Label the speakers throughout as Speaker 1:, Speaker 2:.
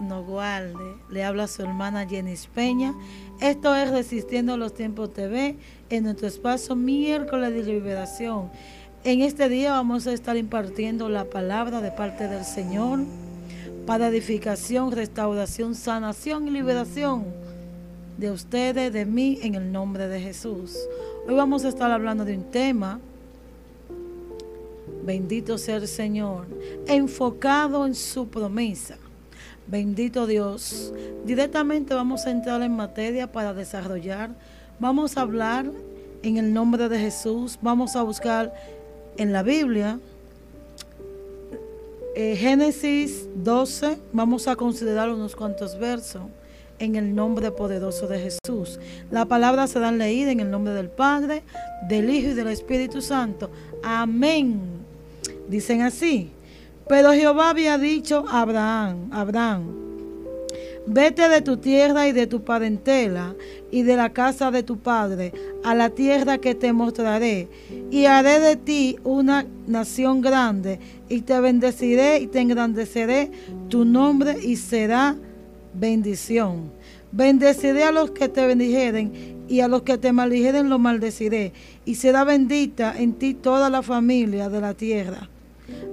Speaker 1: nos guarde. Le habla su hermana Jenny Peña. Esto es Resistiendo los Tiempos TV en nuestro espacio miércoles de liberación. En este día vamos a estar impartiendo la palabra de parte del Señor para edificación, restauración, sanación y liberación de ustedes, de mí, en el nombre de Jesús. Hoy vamos a estar hablando de un tema Bendito sea el Señor, enfocado en su promesa. Bendito Dios. Directamente vamos a entrar en materia para desarrollar. Vamos a hablar en el nombre de Jesús. Vamos a buscar en la Biblia eh, Génesis 12. Vamos a considerar unos cuantos versos en el nombre poderoso de Jesús. La palabra será leída en el nombre del Padre, del Hijo y del Espíritu Santo. Amén. Dicen así. Pero Jehová había dicho a Abraham, Abraham, vete de tu tierra y de tu parentela y de la casa de tu padre a la tierra que te mostraré y haré de ti una nación grande y te bendeciré y te engrandeceré tu nombre y será bendición. Bendeciré a los que te bendijeren y a los que te maldijeren los maldeciré y será bendita en ti toda la familia de la tierra.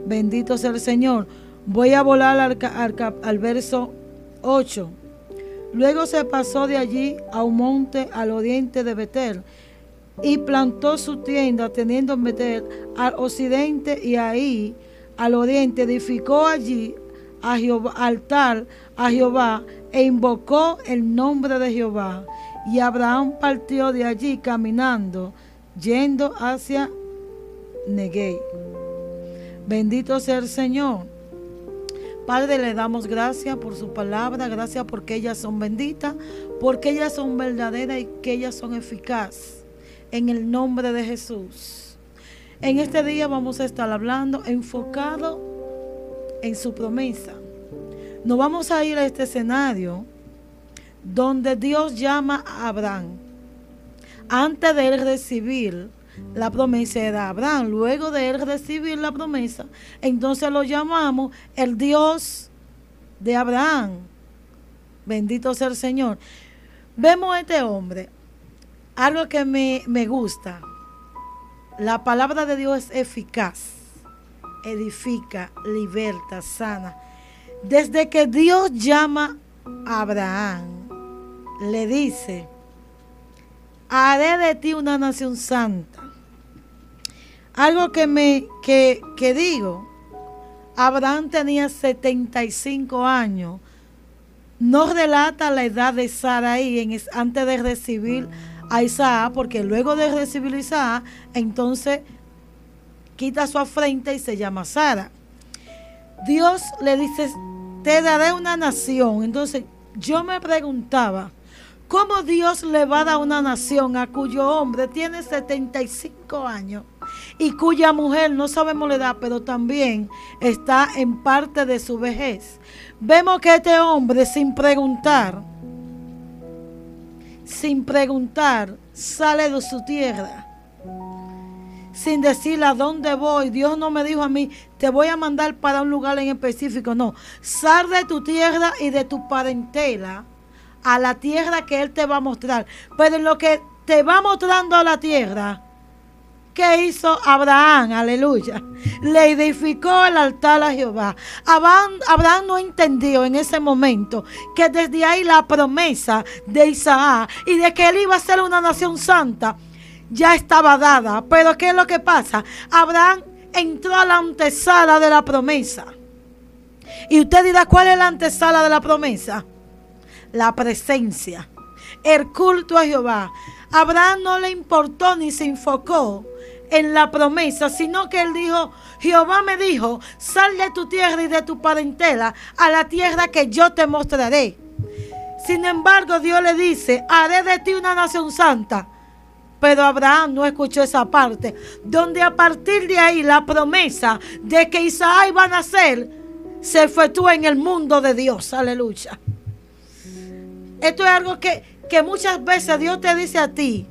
Speaker 1: Bendito sea el Señor. Voy a volar al, verso 8. Luego se pasó de allí a un monte al oriente de Betel y plantó su tienda teniendo en Betel al occidente y ahí al oriente edificó allí a altar a Jehová e invocó el nombre de Jehová. Y Abraham partió de allí caminando, yendo hacia Neguey. Bendito sea el Señor. Padre, le damos gracias por su palabra, gracias porque ellas son benditas, porque ellas son verdaderas y que ellas son eficaces. En el nombre de Jesús. En este día vamos a estar hablando enfocado en su promesa. Nos vamos a ir a este escenario donde Dios llama a Abraham. Antes de él recibir la promesa era Abraham. Luego de él recibir la promesa, entonces lo llamamos el Dios de Abraham. Bendito sea el Señor. Vemos a este hombre, algo que me, me gusta. La palabra de Dios es eficaz, edifica, liberta, sana. Desde que Dios llama a Abraham, le dice, haré de ti una nación santa. Algo que me que, digo, Abraham tenía 75 años. No relata la edad de Saraí en, antes de recibir a Isaac, porque luego de recibir a Isaac, entonces quita su afrenta y se llama Sara. Dios le dice, te daré una nación. Entonces yo me preguntaba, ¿cómo Dios le va a dar una nación a cuyo hombre tiene 75 años? Y cuya mujer no sabemos la edad, pero también está en parte de su vejez. Vemos que este hombre sin preguntar, sin preguntar, sale de su tierra. Sin decirle a dónde voy. Dios no me dijo a mí, te voy a mandar para un lugar en específico. No, sal de tu tierra y de tu parentela a la tierra que Él te va a mostrar. Pero en lo que te va mostrando a la tierra, ¿Qué hizo Abraham? Aleluya. Le edificó el altar a Jehová. Abraham, no entendió en ese momento que desde ahí la promesa de Isaac y de que él iba a ser una nación santa ya estaba dada. Pero ¿qué es lo que pasa? Abraham entró a la antesala de la promesa. Y usted dirá, ¿cuál es la antesala de la promesa? La presencia, el culto a Jehová. Abraham no le importó ni se enfocó en la promesa, sino que él dijo, Jehová me dijo, sal de tu tierra y de tu parentela a la tierra que yo te mostraré. Sin embargo, Dios le dice, haré de ti una nación santa. Pero Abraham no escuchó esa parte, donde a partir de ahí la promesa de que Isaac iba a nacer se efectuó en el mundo de Dios. Aleluya. Esto es algo que, que muchas veces Dios te dice a ti,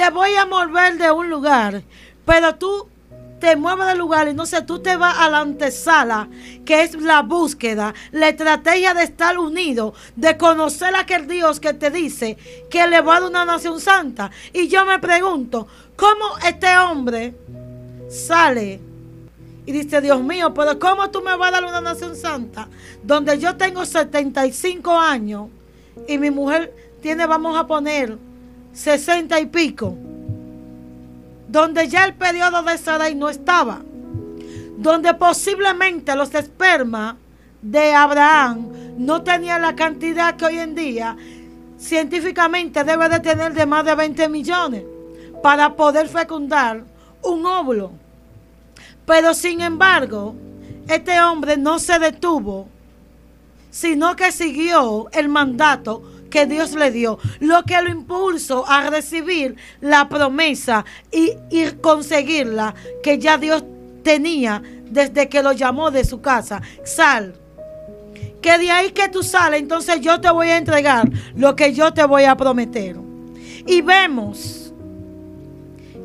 Speaker 1: te voy a mover de un lugar, pero tú te mueve del lugar sé, tú te vas a la antesala, que es la búsqueda, la estrategia de estar unido, de conocer a aquel Dios que te dice que le va a dar una nación santa. Y yo me pregunto, ¿cómo este hombre sale y dice, Dios mío, pero ¿cómo tú me vas a dar una nación santa? Donde yo tengo 75 años y mi mujer tiene, vamos a poner, 60 y pico. Donde ya el periodo de Sarai no estaba. Donde posiblemente los espermas de Abraham no tenían la cantidad que hoy en día científicamente debe de tener de más de 20 millones para poder fecundar un óvulo. Pero sin embargo, este hombre no se detuvo, sino que siguió el mandato que Dios le dio, lo que lo impulsó a recibir la promesa y, y conseguirla que ya Dios tenía desde que lo llamó de su casa. Sal. Que de ahí que tú sales, entonces yo te voy a entregar lo que yo te voy a prometer. Y vemos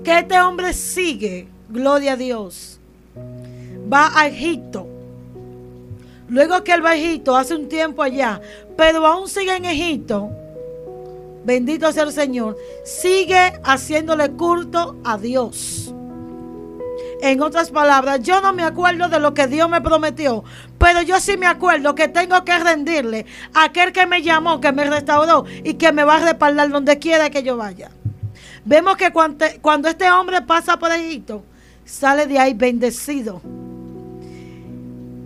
Speaker 1: que este hombre sigue, gloria a Dios, va a Egipto. Luego que a Egipto, hace un tiempo allá, pero aún sigue en Egipto. Bendito sea el Señor. Sigue haciéndole culto a Dios. En otras palabras, yo no me acuerdo de lo que Dios me prometió, pero yo sí me acuerdo que tengo que rendirle a aquel que me llamó, que me restauró y que me va a respaldar donde quiera que yo vaya. Vemos que cuando, cuando este hombre pasa por Egipto, sale de ahí bendecido.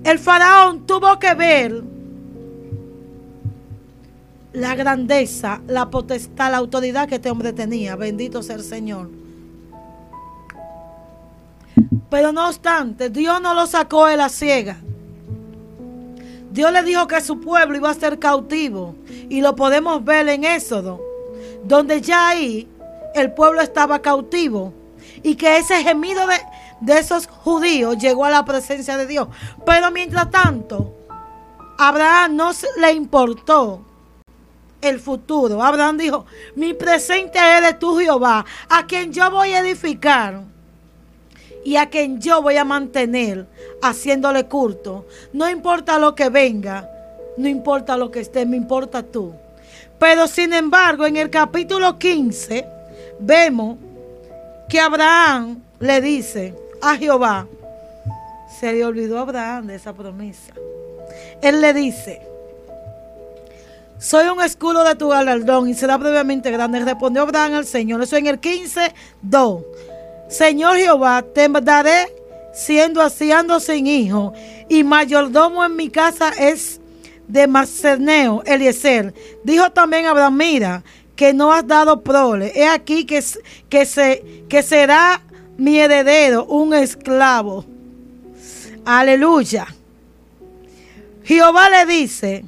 Speaker 1: El faraón tuvo que ver la grandeza, la potestad, la autoridad que este hombre tenía. Bendito sea el Señor. Pero no obstante, Dios no lo sacó de la ciega. Dios le dijo que su pueblo iba a ser cautivo. Y lo podemos ver en Éxodo, donde ya ahí el pueblo estaba cautivo. Y que ese gemido de, de esos judíos llegó a la presencia de Dios. Pero mientras tanto, Abraham no le importó el futuro. Abraham dijo, mi presente es de tu Jehová, a quien yo voy a edificar y a quien yo voy a mantener haciéndole culto. No importa lo que venga, no importa lo que esté, me importa tú. Pero sin embargo, en el capítulo 15 vemos que Abraham le dice a Jehová, se le olvidó Abraham de esa promesa. Él le dice, soy un escudo de tu galardón y será brevemente grande. Respondió Abraham al Señor. Eso en el 15, 2. Señor Jehová, te daré siendo así, ando sin hijo, y mayordomo en mi casa es de Marceneo, Eliezer. Dijo también Abraham, mira, que no has dado prole. He aquí que, que, se, que será mi heredero, un esclavo. Aleluya. Jehová le dice,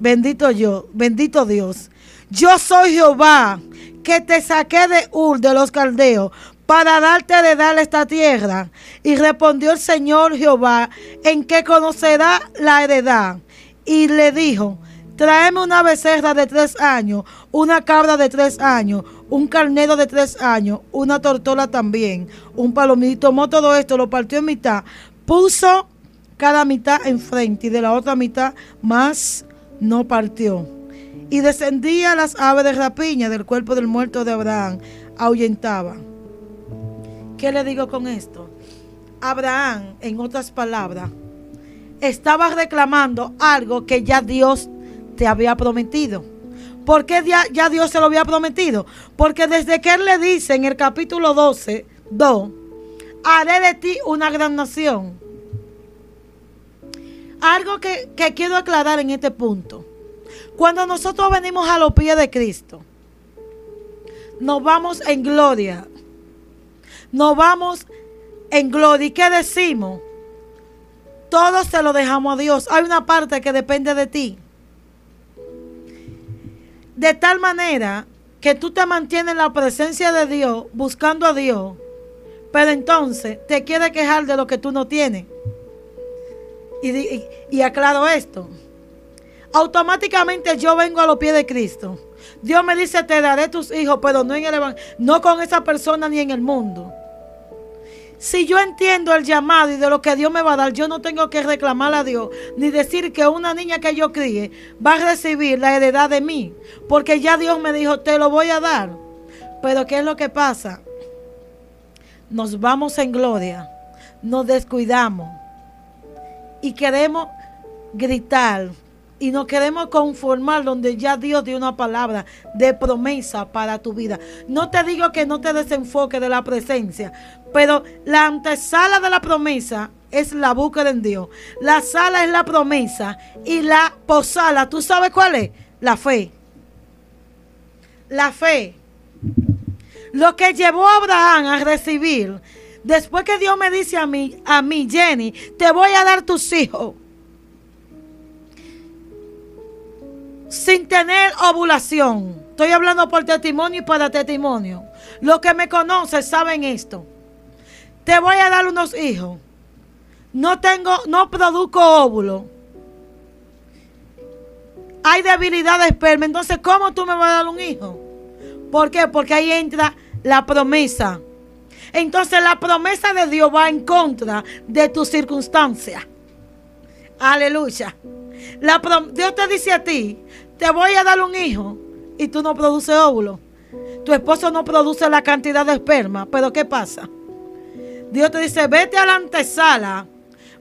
Speaker 1: Bendito yo, bendito Dios. Yo soy Jehová que te saqué de Ur de los caldeos para darte de dar esta tierra. Y respondió el Señor Jehová, en que conocerá la heredad. Y le dijo, tráeme una becerra de tres años, una cabra de tres años, un carnero de tres años, una tortola también, un palomito. Tomó todo esto, lo partió en mitad, puso cada mitad enfrente y de la otra mitad más no partió. Y descendía las aves de rapiña del cuerpo del muerto de Abraham, ahuyentaba. ¿Qué le digo con esto? Abraham, en otras palabras, estaba reclamando algo que ya Dios te había prometido. ¿Por qué ya, ya, Dios se lo había prometido? Porque desde que Él le dice en el capítulo 12, 2, haré de ti una gran nación algo que, quiero aclarar en este punto. Cuando nosotros venimos a los pies de Cristo, nos vamos en gloria. Nos vamos en gloria. ¿Y qué decimos? Todo se lo dejamos a Dios. Hay una parte que depende de ti. De tal manera que tú te mantienes en la presencia de Dios, buscando a Dios, pero entonces te quieres quejar de lo que tú no tienes. Y, aclaro esto. Automáticamente yo vengo a los pies de Cristo. Dios me dice, te daré tus hijos, pero no en el no con esa persona ni en el mundo. si yo entiendo el llamado y de lo que Dios me va a dar, yo no tengo que reclamar a Dios ni decir que una niña que yo críe va a recibir la heredad de mí, porque ya Dios me dijo, te lo voy a dar. Pero ¿qué es lo que pasa? Nos vamos en gloria, nos descuidamos y queremos gritar y nos queremos conformar donde ya Dios dio una palabra de promesa para tu vida. No te digo que no te desenfoque de la presencia, pero la antesala de la promesa es la búsqueda en Dios. La sala es la promesa y la posala, ¿tú sabes cuál es? La fe. La fe. Lo que llevó a Abraham a recibir, después que Dios me dice a mí, a mí, Jenny, te voy a dar tus hijos. sin tener ovulación. Estoy hablando por testimonio y para testimonio. Los que me conocen saben esto. Te voy a dar unos hijos. No tengo, no produzco óvulo. Hay debilidad de esperma. Entonces, ¿cómo tú me vas a dar un hijo? ¿Por qué? Porque ahí entra la promesa. Entonces la promesa de Dios va en contra de tus circunstancias. Aleluya. La Dios te dice a ti, te voy a dar un hijo y tú no produces óvulo. Tu esposo no produce la cantidad de esperma, pero ¿qué pasa? Dios te dice, vete a la antesala,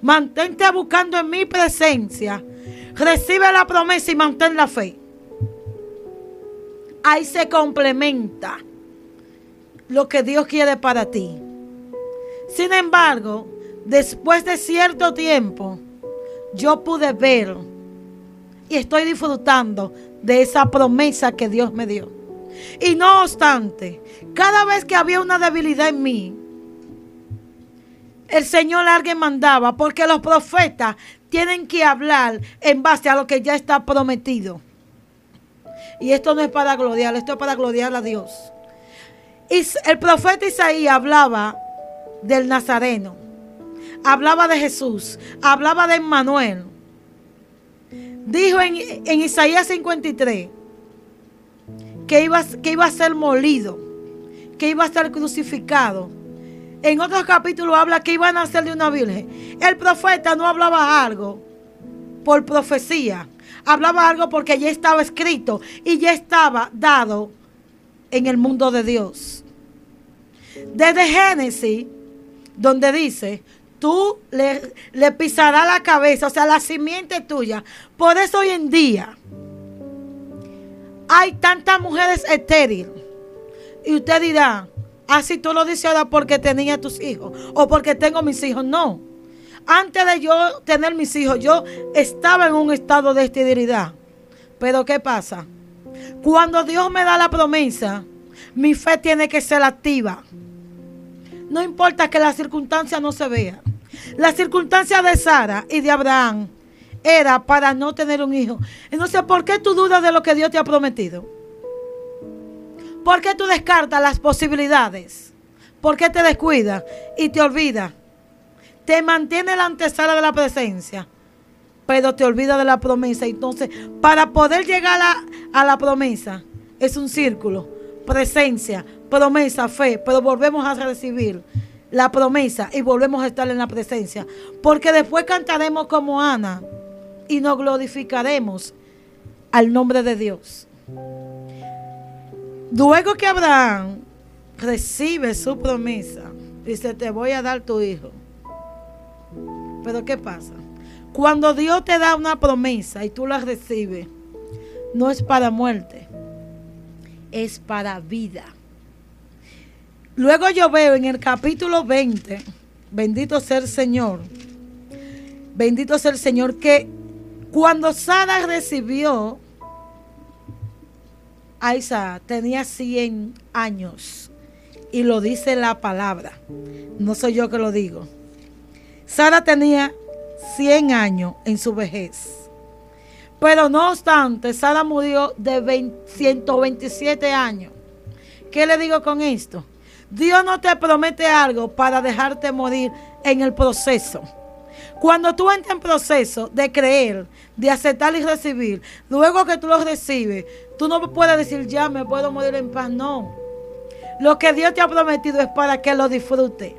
Speaker 1: mantente buscando en mi presencia, recibe la promesa y mantén la fe. Ahí se complementa lo que Dios quiere para ti. Sin embargo, después de cierto tiempo, yo pude ver y estoy disfrutando de esa promesa que Dios me dio. Y no obstante, cada vez que había una debilidad en mí, el Señor alguien mandaba, porque los profetas tienen que hablar en base a lo que ya está prometido. Y esto no es para gloriar, esto es para gloriar a Dios. El profeta Isaías hablaba del Nazareno, hablaba de Jesús, hablaba de Emmanuel dijo en, Isaías 53 que iba, que iba a ser molido, que iba a ser crucificado. En otros capítulos habla que iba a nacer de una virgen. El profeta no hablaba algo por profecía, hablaba algo porque ya estaba escrito y ya estaba dado en el mundo de Dios. Desde Génesis, donde dice, tú le, le pisarás la cabeza, o sea, la simiente tuya. Por eso hoy en día hay tantas mujeres estériles. Y usted dirá, así ah, tú lo dices ahora porque tenía tus hijos o porque tengo mis hijos. No. Antes de yo tener mis hijos, yo estaba en un estado de esterilidad. Pero ¿qué pasa? Cuando Dios me da la promesa, mi fe tiene que ser activa. No importa que la circunstancia no se vea. La circunstancia de Sara y de Abraham era para no tener un hijo. Entonces, ¿por qué tú dudas de lo que Dios te ha prometido? ¿Por qué tú descartas las posibilidades? ¿Por qué te descuidas y te olvidas? Te mantiene la antesala de la presencia, pero te olvida de la promesa. Entonces, para poder llegar a, a la promesa, es un círculo. Presencia, promesa, fe, pero volvemos a recibir la promesa y volvemos a estar en la presencia. Porque después cantaremos como Ana y nos glorificaremos al nombre de Dios. Luego que Abraham recibe su promesa, dice, te voy a dar tu hijo. Pero ¿qué pasa? Cuando Dios te da una promesa y tú la recibes, no es para muerte, es para vida. Luego yo veo en el capítulo 20, bendito sea el Señor, bendito sea el Señor, que cuando Sara recibió a Isaac, tenía 100 años. Y lo dice la palabra. No soy yo que lo digo. Sara tenía 100 años en su vejez. Pero no obstante, Sara murió de 127 años. ¿Qué le digo con esto? Dios no te promete algo para dejarte morir en el proceso. Cuando tú entras en proceso de creer, de aceptar y recibir, luego que tú lo recibes, tú no puedes decir ya me puedo morir en paz. No. Lo que Dios te ha prometido es para que lo disfrute.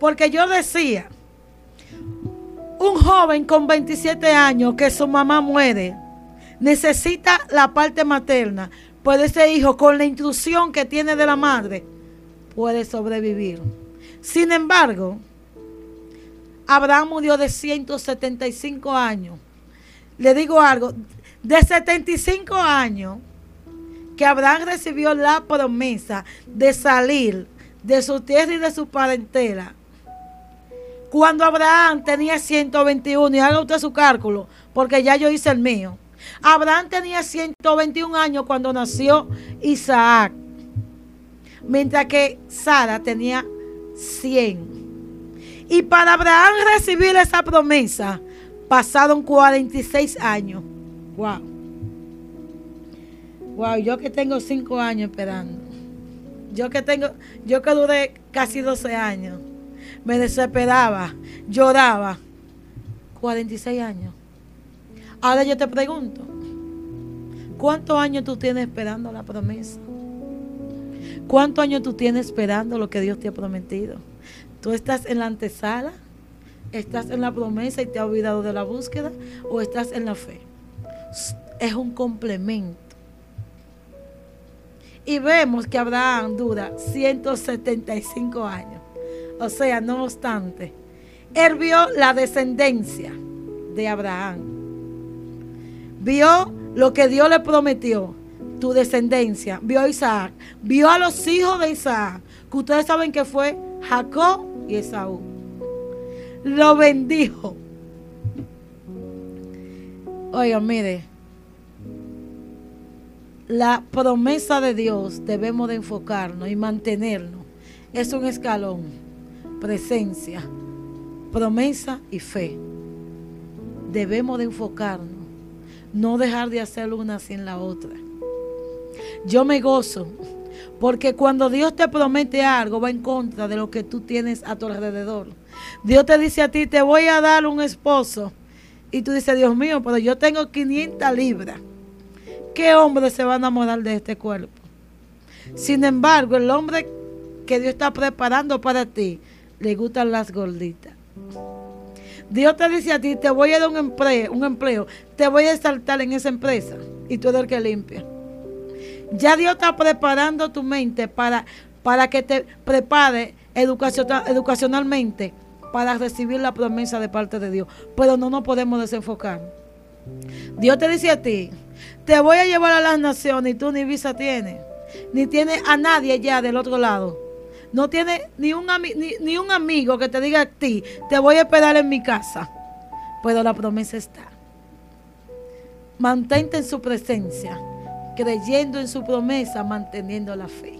Speaker 1: Porque yo decía, un joven con 27 años que su mamá muere, necesita la parte materna, pues ese hijo con la intrusión que tiene de la madre puede sobrevivir. Sin embargo, Abraham murió de 175 años. Le digo algo, de 75 años que Abraham recibió la promesa de salir de su tierra y de su parentela. Cuando Abraham tenía 121, y haga usted su cálculo, porque ya yo hice el mío. Abraham tenía 121 años cuando nació Isaac, mientras que Sara tenía 100. Y para Abraham recibir esa promesa, pasaron 46 años. Wow. Wow, yo que tengo 5 años esperando. Yo que tengo, yo que duré casi 12 años. Me desesperaba, lloraba. 46 años. Ahora yo te pregunto, ¿cuántos años tú tienes esperando la promesa? ¿Cuántos años tú tienes esperando lo que Dios te ha prometido? ¿Tú estás en la antesala? ¿Estás en la promesa y te has olvidado de la búsqueda? ¿O estás en la fe? Es un complemento. Y vemos que Abraham dura 175 años. O sea, no obstante, él vio la descendencia de Abraham vio lo que Dios le prometió, tu descendencia, vio a Isaac, vio a los hijos de Isaac, que ustedes saben que fue Jacob y Esaú. Lo bendijo. Oigan, mire, la promesa de Dios debemos de enfocarnos y mantenernos. Es un escalón, presencia, promesa y fe. Debemos de enfocarnos no dejar de hacer una sin la otra. Yo me gozo porque cuando Dios te promete algo va en contra de lo que tú tienes a tu alrededor. Dios te dice a ti, te voy a dar un esposo. Y tú dices, Dios mío, pero yo tengo 500 libras. ¿Qué hombre se va a enamorar de este cuerpo? Sin embargo, el hombre que Dios está preparando para ti, le gustan las gorditas. Dios te dice a ti, te voy a dar un empleo, un empleo, te voy a exaltar en esa empresa y tú eres el que limpia. Ya Dios está preparando tu mente para, para que te prepare educacionalmente para recibir la promesa de parte de Dios. Pero no nos podemos desenfocar. Dios te dice a ti, te voy a llevar a las naciones y tú ni visa tienes, ni tienes a nadie ya del otro lado no tiene ni un, ni, un amigo que te diga a ti, te voy a esperar en mi casa. Pero la promesa está. Mantente en su presencia, creyendo en su promesa, manteniendo la fe.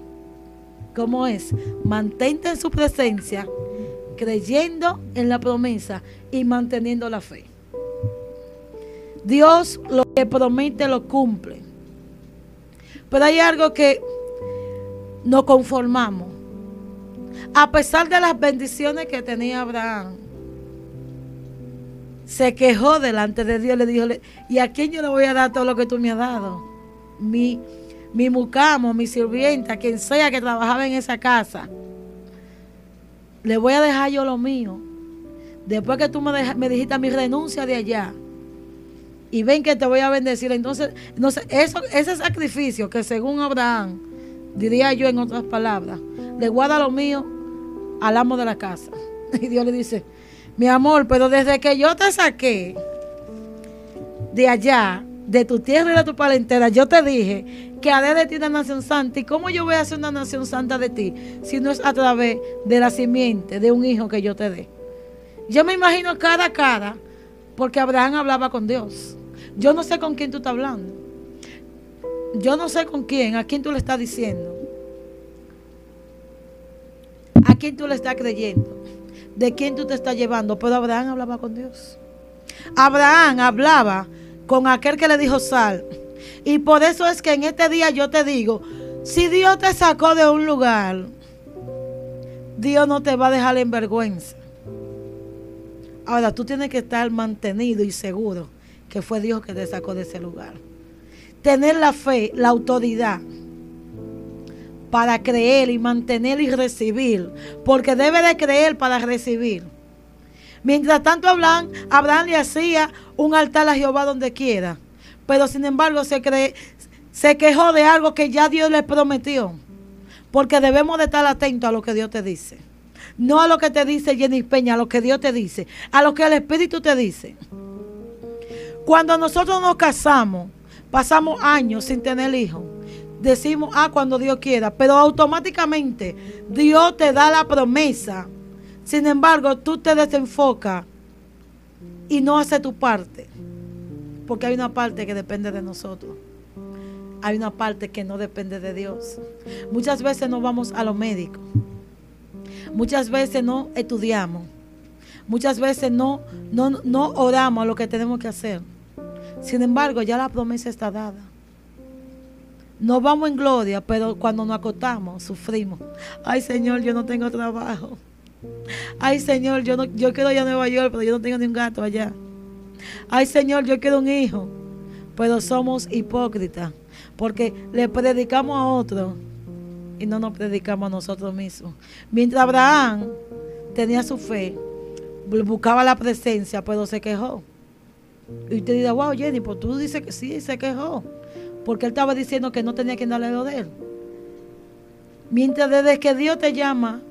Speaker 1: ¿Cómo es? Mantente en su presencia, creyendo en la promesa y manteniendo la fe. Dios lo que promete lo cumple. Pero hay algo que nos conformamos a pesar de las bendiciones que tenía Abraham, se quejó delante de Dios, le dijo, ¿y a quién yo le voy a dar todo lo que tú me has dado? Mi, mi mucamo, mi sirvienta, quien sea que trabajaba en esa casa. Le voy a dejar yo lo mío. Después que tú me, me dijiste mi renuncia de allá. Y ven que te voy a bendecir. Entonces, entonces eso, ese sacrificio que según Abraham, diría yo en otras palabras, le guarda lo mío al amo de la casa. Y Dios le dice, mi amor, pero desde que yo te saqué de allá, de tu tierra y de tu parentela, yo te dije que haré de ti una nación santa. ¿Y cómo yo voy a hacer una nación santa de ti si no es a través de la simiente de un hijo que yo te dé? Yo me imagino cara a cara, porque Abraham hablaba con Dios. Yo no sé con quién tú estás hablando. Yo no sé con quién, a quién tú le estás diciendo. Quién tú le estás creyendo? ¿De quién tú te estás llevando? Pero Abraham hablaba con Dios. Abraham hablaba con aquel que le dijo sal. Y por eso es que en este día yo te digo, si Dios te sacó de un lugar, Dios no te va a dejar en vergüenza. Ahora tú tienes que estar mantenido y seguro que fue Dios que te sacó de ese lugar. Tener la fe, la autoridad para creer y mantener y recibir, porque debe de creer para recibir. Mientras tanto Abraham, Abraham le hacía un altar a Jehová donde quiera, pero sin embargo se, se quejó de algo que ya Dios le prometió, porque debemos de estar atentos a lo que Dios te dice. No a lo que te dice Jenny Peña, a lo que Dios te dice, a lo que el Espíritu te dice. Cuando nosotros nos casamos, pasamos años sin tener hijos. Decimos, ah, cuando Dios quiera, pero automáticamente Dios te da la promesa. Sin embargo, tú te desenfocas y no haces tu parte. Porque hay una parte que depende de nosotros. Hay una parte que no depende de Dios. Muchas veces no vamos a los médicos. Muchas veces no estudiamos. Muchas veces no, no, no oramos a lo que tenemos que hacer. Sin embargo, ya la promesa está dada. No vamos en gloria, pero cuando nos acostamos, sufrimos. Ay, Señor, yo no tengo trabajo. Ay, Señor, yo, no, yo quiero ir a Nueva York, pero yo no tengo ni un gato allá. Ay, Señor, yo quiero un hijo. Pero somos hipócritas, porque le predicamos a otro y no nos predicamos a nosotros mismos. Mientras Abraham tenía su fe, buscaba la presencia, pero se quejó. Y usted dirá, wow, Jenny, pues tú dices que sí, se quejó. Porque él estaba diciendo que no tenía quien darle lo de él. Mientras desde que Dios te llama,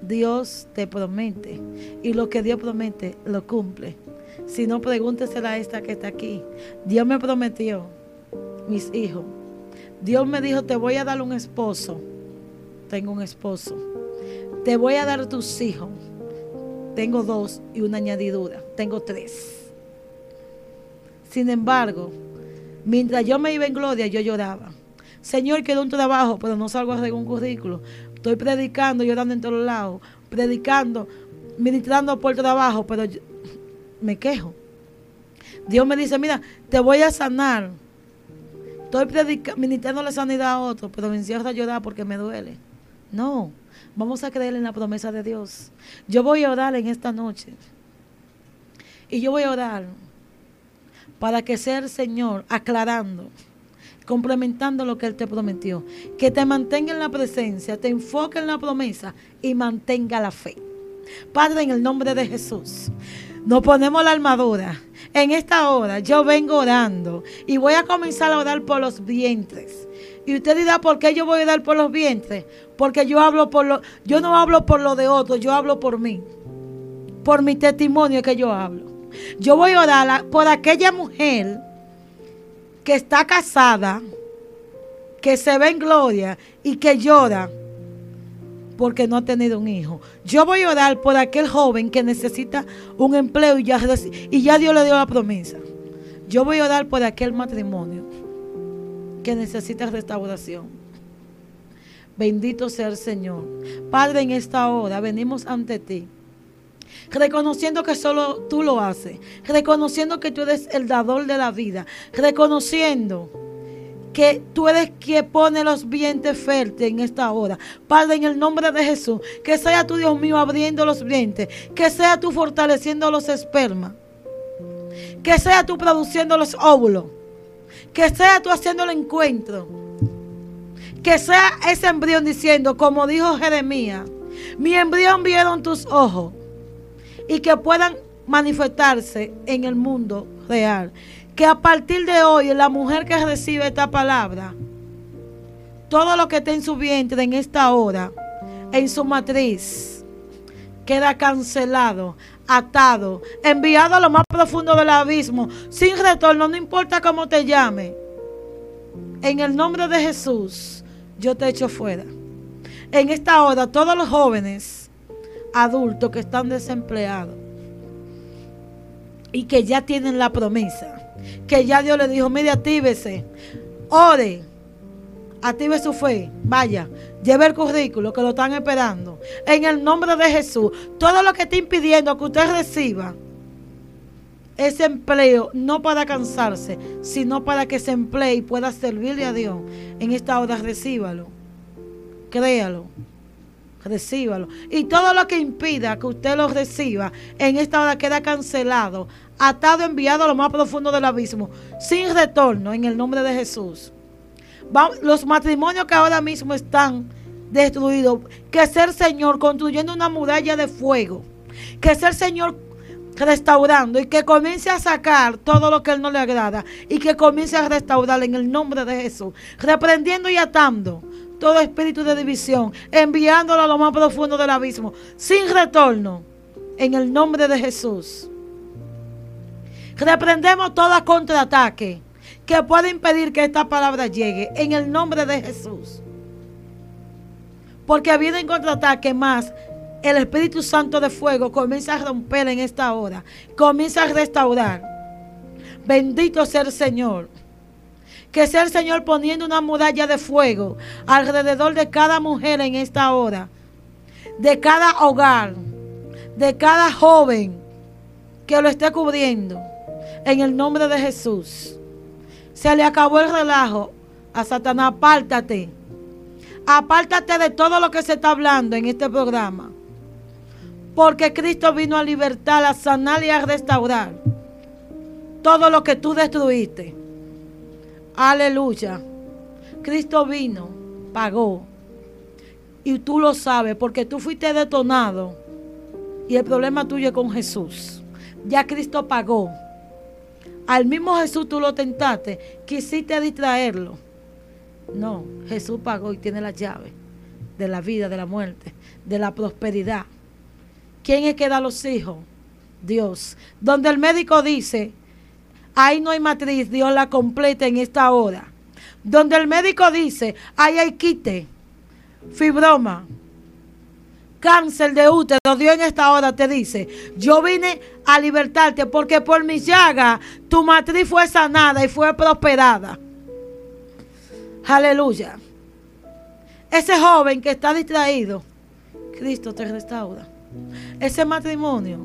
Speaker 1: Dios te promete. Y lo que Dios promete, lo cumple. Si no, pregúntesela a esta que está aquí. Dios me prometió, mis hijos. Dios me dijo, te voy a dar un esposo. Tengo un esposo. Te voy a dar tus hijos. Tengo dos y una añadidura. Tengo tres. Sin embargo, mientras yo me iba en gloria, yo lloraba. Señor, quiero un trabajo, pero no salgo a hacer un currículo. Estoy predicando, llorando en todos lados, predicando, ministrando por trabajo, pero me quejo. Dios me dice, mira, te voy a sanar. Estoy ministrando la sanidad a otro, pero me encierro a llorar porque me duele. No, vamos a creer en la promesa de Dios. Yo voy a orar en esta noche. Y yo voy a orar para que sea el Señor aclarando, complementando lo que Él te prometió. Que te mantenga en la presencia, te enfoque en la promesa y mantenga la fe. Padre, en el nombre de Jesús, nos ponemos la armadura. En esta hora yo vengo orando y voy a comenzar a orar por los vientres. Y usted dirá, ¿por qué yo voy a orar por los vientres? Porque yo hablo por lo, yo no hablo por lo de otros, yo hablo por mí. Por mi testimonio que yo hablo. Yo voy a orar por aquella mujer que está casada, que se ve en gloria y que llora porque no ha tenido un hijo. Yo voy a orar por aquel joven que necesita un empleo y ya, Dios le dio la promesa. Yo voy a orar por aquel matrimonio que necesita restauración. Bendito sea el Señor. Padre, en esta hora venimos ante ti reconociendo que solo tú lo haces, reconociendo que tú eres el dador de la vida, reconociendo que tú eres quien pone los vientres fértiles en esta hora. Padre, en el nombre de Jesús, que sea tu Dios mío abriendo los vientres, que sea tú fortaleciendo los espermas, que sea tú produciendo los óvulos, que sea tú haciendo el encuentro, que sea ese embrión diciendo, como dijo Jeremías, mi embrión vieron tus ojos y que puedan manifestarse en el mundo real. Que a partir de hoy la mujer que recibe esta palabra, todo lo que está en su vientre en esta hora, en su matriz, queda cancelado, atado, enviado a lo más profundo del abismo, sin retorno, no importa cómo te llame. En el nombre de Jesús, yo te echo fuera. En esta hora, todos los jóvenes adultos que están desempleados y que ya tienen la promesa, que ya Dios le dijo, mire, actívese, ore, active su fe, vaya, lleve el currículo que lo están esperando. En el nombre de Jesús, todo lo que está impidiendo que usted reciba ese empleo, no para cansarse, sino para que se emplee y pueda servirle a Dios, en esta hora recíbalo, créalo recíbalo. Y todo lo que impida que usted lo reciba, en esta hora queda cancelado, atado, enviado a lo más profundo del abismo, sin retorno, en el nombre de Jesús. los matrimonios que ahora mismo están destruido, que ser Señor construyendo una muralla de fuego, que ser Señor restaurando y que comience a sacar todo lo que Él no le agrada y que comience a restaurar en el nombre de Jesús, reprendiendo y atando todo espíritu de división, enviándolo a lo más profundo del abismo, sin retorno, en el nombre de Jesús. Reprendemos todo contraataque que pueda impedir que esta palabra llegue, en el nombre de Jesús. Porque habiendo en contraataque más, el Espíritu Santo de fuego comienza a romper en esta hora, comienza a restaurar. Bendito sea el Señor. Que sea el Señor poniendo una muralla de fuego alrededor de cada mujer en esta hora, de cada hogar, de cada joven que lo esté cubriendo. En el nombre de Jesús. Se le acabó el relajo a Satanás. Apártate. Apártate de todo lo que se está hablando en este programa. Porque Cristo vino a libertar, a sanar y a restaurar todo lo que tú destruiste. Aleluya. Cristo vino, pagó. Y tú lo sabes porque tú fuiste detonado. Y el problema tuyo es con Jesús. Ya Cristo pagó. Al mismo Jesús tú lo tentaste. Quisiste distraerlo. No, Jesús pagó y tiene la llave de la vida, de la muerte, de la prosperidad. ¿Quién es que da los hijos? Dios. Donde el médico dice, ahí no hay matriz, Dios la completa en esta hora. Donde el médico dice, ahí hay quite, fibroma, cáncer de útero, Dios en esta hora te dice, yo vine a libertarte porque por mi llaga tu matriz fue sanada y fue prosperada. Aleluya. Ese joven que está distraído, Cristo te restaura. Ese matrimonio,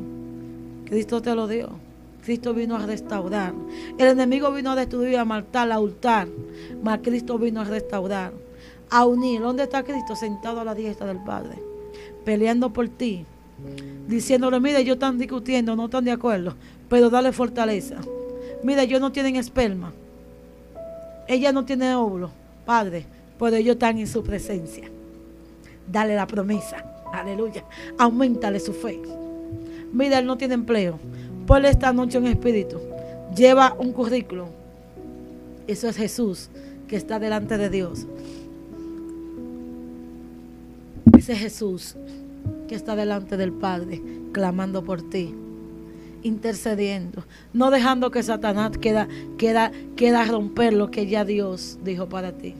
Speaker 1: Cristo te lo dio. Cristo vino a restaurar. El enemigo vino a destruir, a matar, a hurtar. Mas Cristo vino a restaurar, a unir. ¿Dónde está Cristo? Sentado a la diestra del Padre, peleando por ti. Diciéndole, mire, ellos están discutiendo, no están de acuerdo, pero dale fortaleza. Mire, ellos no tienen esperma. Ella no tiene óvulo, Padre, pero ellos están en su presencia. Dale la promesa. Aleluya. Aumentale su fe. Mira, él no tiene empleo. Ponle esta noche un espíritu. Lleva un currículum. Eso es Jesús que está delante de Dios. Ese es Jesús que está delante del Padre, clamando por ti, intercediendo, no dejando que Satanás queda, queda romper lo que ya Dios dijo para ti.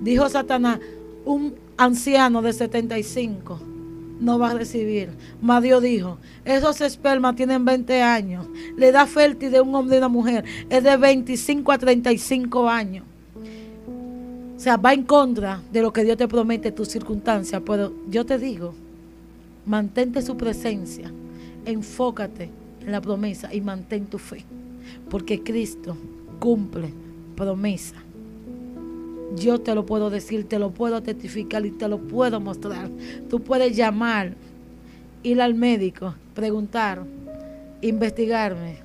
Speaker 1: Dijo Satanás, un anciano de 75 no va a recibir. Mas dijo, esos espermas tienen 20 años. La edad fértil de un hombre y una mujer es de 25 a 35 años. O sea, va en contra de lo que Dios te promete, tus circunstancias. Pero yo te digo, mantente su presencia, enfócate en la promesa y mantén tu fe. Porque Cristo cumple promesa yo te lo puedo decir, te lo puedo testificar y te lo puedo mostrar. Tú puedes llamar, ir al médico, preguntar, investigarme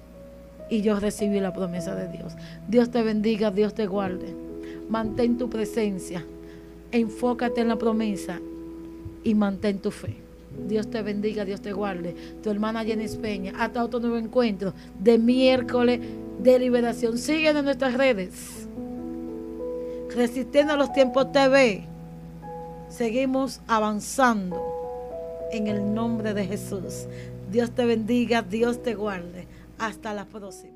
Speaker 1: y yo recibí la promesa de Dios. Dios te bendiga, Dios te guarde. Mantén tu presencia, enfócate en la promesa y mantén tu fe. Dios te bendiga, Dios te guarde. Tu hermana Jenny Peña, hasta otro nuevo encuentro de miércoles de liberación. Siguen en nuestras redes. Resistiendo a los tiempos TV, seguimos avanzando en el nombre de Jesús. Dios te bendiga, Dios te guarde. Hasta la próxima.